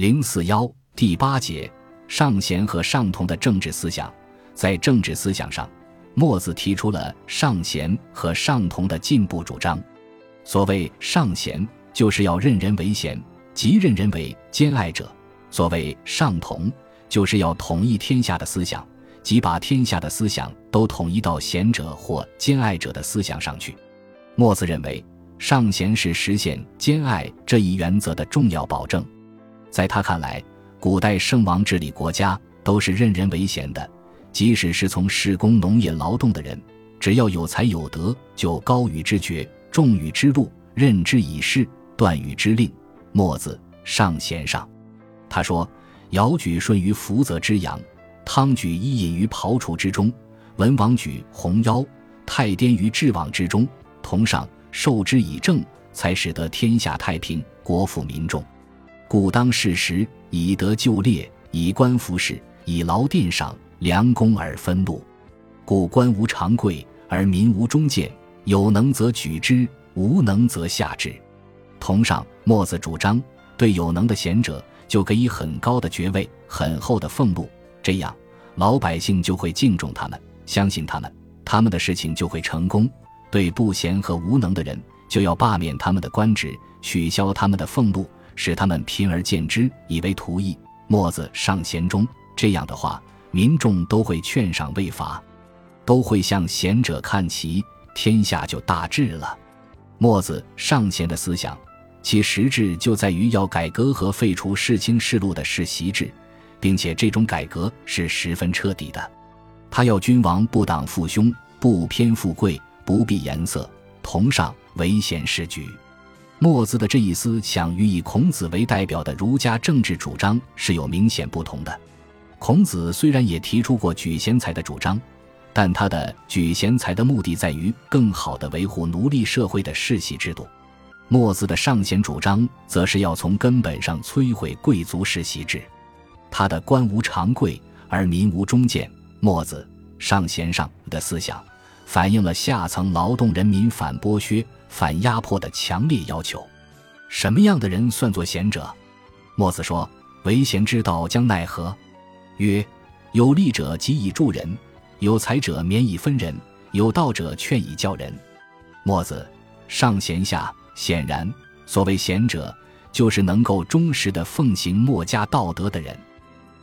零四幺第八节上贤和上同的政治思想，在政治思想上，墨子提出了上贤和上同的进步主张。所谓上贤，就是要任人为贤，即任人为兼爱者；所谓上同，就是要统一天下的思想，即把天下的思想都统一到贤者或兼爱者的思想上去。墨子认为，上贤是实现兼爱这一原则的重要保证。在他看来，古代圣王治理国家都是任人唯贤的，即使是从事工农业劳动的人，只要有才有德，就高与之爵，重与之禄，任之以事，断与之令。墨子上贤上，他说：尧举舜于福泽之阳，汤举伊尹于庖厨之中，文王举鸿夭，太颠于治网之中，同上受之以政，才使得天下太平，国富民众。故当适时，以德就列，以官服事，以劳殿赏，良功而分禄。故官无常贵，而民无忠谏。有能则举之，无能则下之。同上，墨子主张对有能的贤者，就给予很高的爵位、很厚的俸禄，这样老百姓就会敬重他们，相信他们，他们的事情就会成功。对不贤和无能的人，就要罢免他们的官职，取消他们的俸禄。使他们贫而见之，以为图义。墨子上贤中，这样的话，民众都会劝赏未罚，都会向贤者看齐，天下就大治了。墨子上贤的思想，其实质就在于要改革和废除世卿世禄的世袭制，并且这种改革是十分彻底的。他要君王不党父兄，不偏富贵，不避颜色，同上唯贤是举。墨子的这一思想与以孔子为代表的儒家政治主张是有明显不同的。孔子虽然也提出过举贤才的主张，但他的举贤才的目的在于更好地维护奴隶社会的世袭制度。墨子的上贤主张则是要从根本上摧毁贵族世袭制。他的官无常贵而民无忠谏，墨子上贤上的思想。反映了下层劳动人民反剥削、反压迫的强烈要求。什么样的人算作贤者？墨子说：“为贤之道将奈何？曰：有力者急以助人，有才者免以分人，有道者劝以教人。”墨子上贤下，显然，所谓贤者，就是能够忠实的奉行墨家道德的人。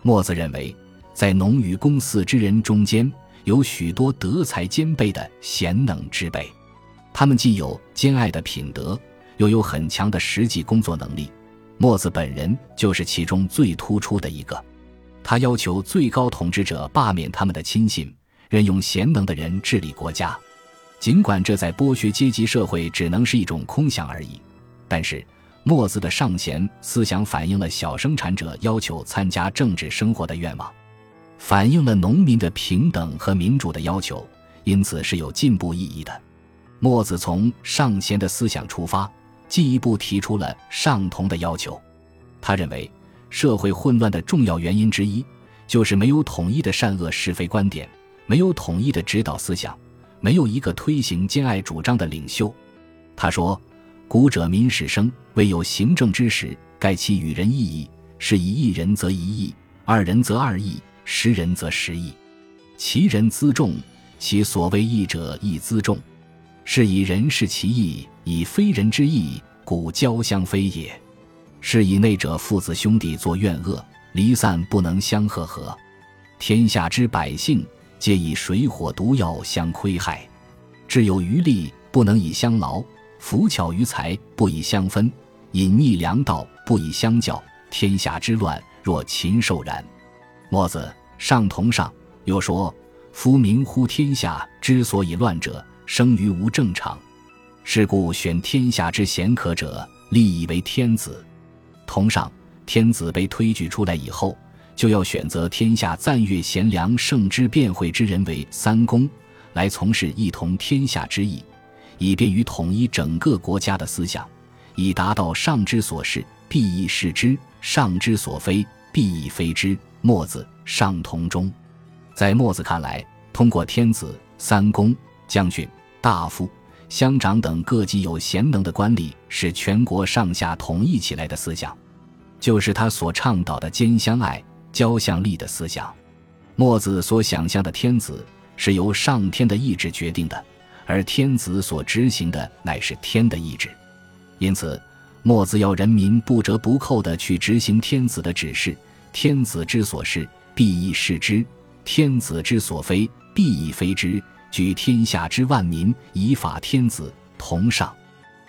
墨子认为，在农与公四之人中间。有许多德才兼备的贤能之辈，他们既有兼爱的品德，又有很强的实际工作能力。墨子本人就是其中最突出的一个。他要求最高统治者罢免他们的亲信，任用贤能的人治理国家。尽管这在剥削阶级社会只能是一种空想而已，但是墨子的上贤思想反映了小生产者要求参加政治生活的愿望。反映了农民的平等和民主的要求，因此是有进步意义的。墨子从上贤的思想出发，进一步提出了上同的要求。他认为，社会混乱的重要原因之一，就是没有统一的善恶是非观点，没有统一的指导思想，没有一个推行兼爱主张的领袖。他说：“古者民始生，未有行政之时，盖其与人异义，是以一人则一义，二人则二义。”识人则识义，其人资重，其所谓义者亦资重，是以人视其义，以非人之义，故交相非也。是以内者父子兄弟作怨恶，离散不能相和合。天下之百姓，皆以水火毒药相亏害，智有余力，不能以相劳；福巧于财，不以相分；隐匿良道，不以相教。天下之乱，若禽兽然。墨子上同上又说：“夫民乎天下之所以乱者，生于无正常。是故选天下之贤可者，立以为天子。同上，天子被推举出来以后，就要选择天下赞誉贤良、圣之辩惠之人为三公，来从事一统天下之意，以便于统一整个国家的思想，以达到上之所是，必亦是之；上之所非，必亦非之。”墨子上同中，在墨子看来，通过天子、三公、将军、大夫、乡长等各级有贤能的官吏，使全国上下统一起来的思想，就是他所倡导的兼相爱、交相利的思想。墨子所想象的天子是由上天的意志决定的，而天子所执行的乃是天的意志。因此，墨子要人民不折不扣地去执行天子的指示。天子之所是，必以事之；天子之所非，必以非之。举天下之万民，以法天子，同上。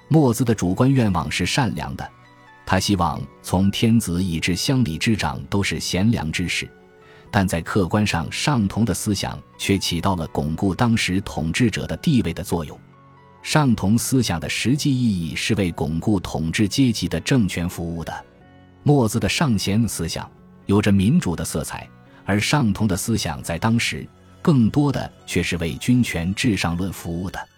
墨子的主观愿望是善良的，他希望从天子以至乡里之长都是贤良之士。但在客观上，上同的思想却起到了巩固当时统治者的地位的作用。上同思想的实际意义是为巩固统治阶级的政权服务的。墨子的尚贤思想有着民主的色彩，而上通的思想在当时更多的却是为君权至上论服务的。